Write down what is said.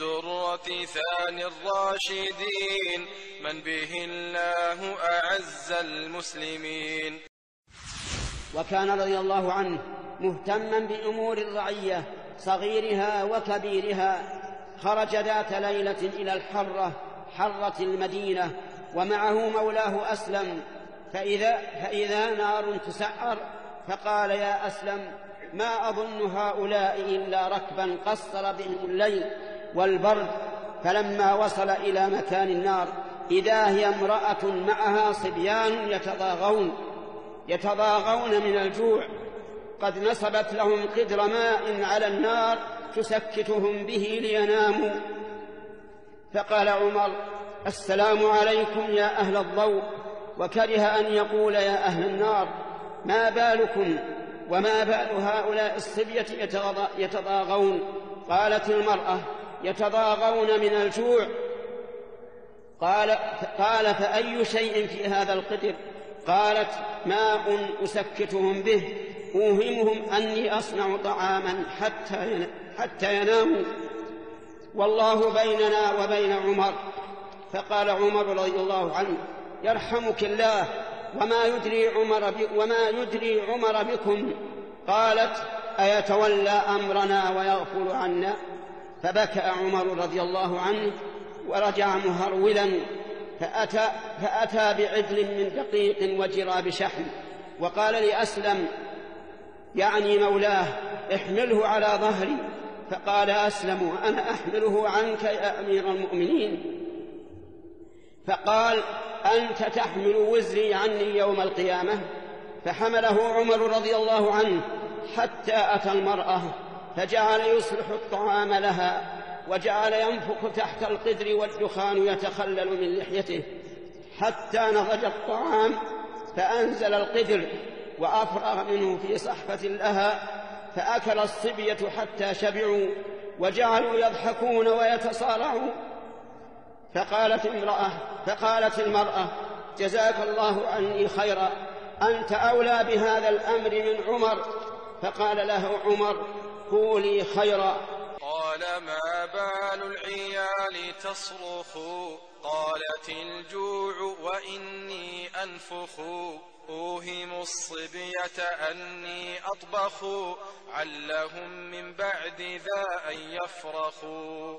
الدرة ثاني الراشدين. من به الله أعز المسلمين. وكان رضي الله عنه مهتما بأمور الرعية صغيرها وكبيرها. خرج ذات ليلة إلى الحرة حرة المدينة ومعه مولاه أسلم. فإذا, فإذا نار تسعر فقال يا أسلم ما أظن هؤلاء إلا ركبا قصر بهم الليل. والبرد فلما وصل إلى مكان النار إذا هي امرأة معها صبيان يتضاغون يتضاغون من الجوع. قد نصبت لهم قدر ماء على النار تسكتهم به ليناموا. فقال عمر السلام عليكم يا أهل الضوء. وكره أن يقول يا أهل النار ما بالكم وما بال هؤلاء الصبية يتضاغون؟ قالت المرأة يتضاغون من الجوع. قال قال فأي شيء في هذا القدر قالت ماء أسكتهم به. أوهمهم أني أصنع طعاما حتى حتى يناموا. والله بيننا وبين عمر. فقال عمر رضي الله عنه يرحمك الله وما يدري عمر وما يدري عمر بكم؟ قالت أيتولى أمرنا ويغفل عنا؟ فبكى عمر رضي الله عنه ورجع مهرولا فأتى, فأتى بعدل من دقيق وجراب شحم وقال لأسلم يعني مولاه احمله على ظهري. فقال أسلم أنا أحمله عنك يا أمير المؤمنين. فقال أنت تحمل وزري عني يوم القيامة؟ فحمله عمر رضي الله عنه حتى أتى المرأة. فجعل يصلح الطعام لها وجعل ينفخ تحت القدر والدخان يتخلل من لحيته حتى نضج الطعام فأنزل القدر وأفرغ منه في صحفة لها فأكل الصبية حتى شبعوا وجعلوا يضحكون ويتصارعون. فقالت امرأة فقالت المرأة جزاك الله عني خيرا أنت أولى بهذا الأمر من عمر؟ فقال له عمر قولي خيرا. قال ما بال العيال تصرخ؟ قالت الجوع وإني أنفخ. أوهم الصبية أني أطبخ. علهم من بعد ذا أن يفرخوا.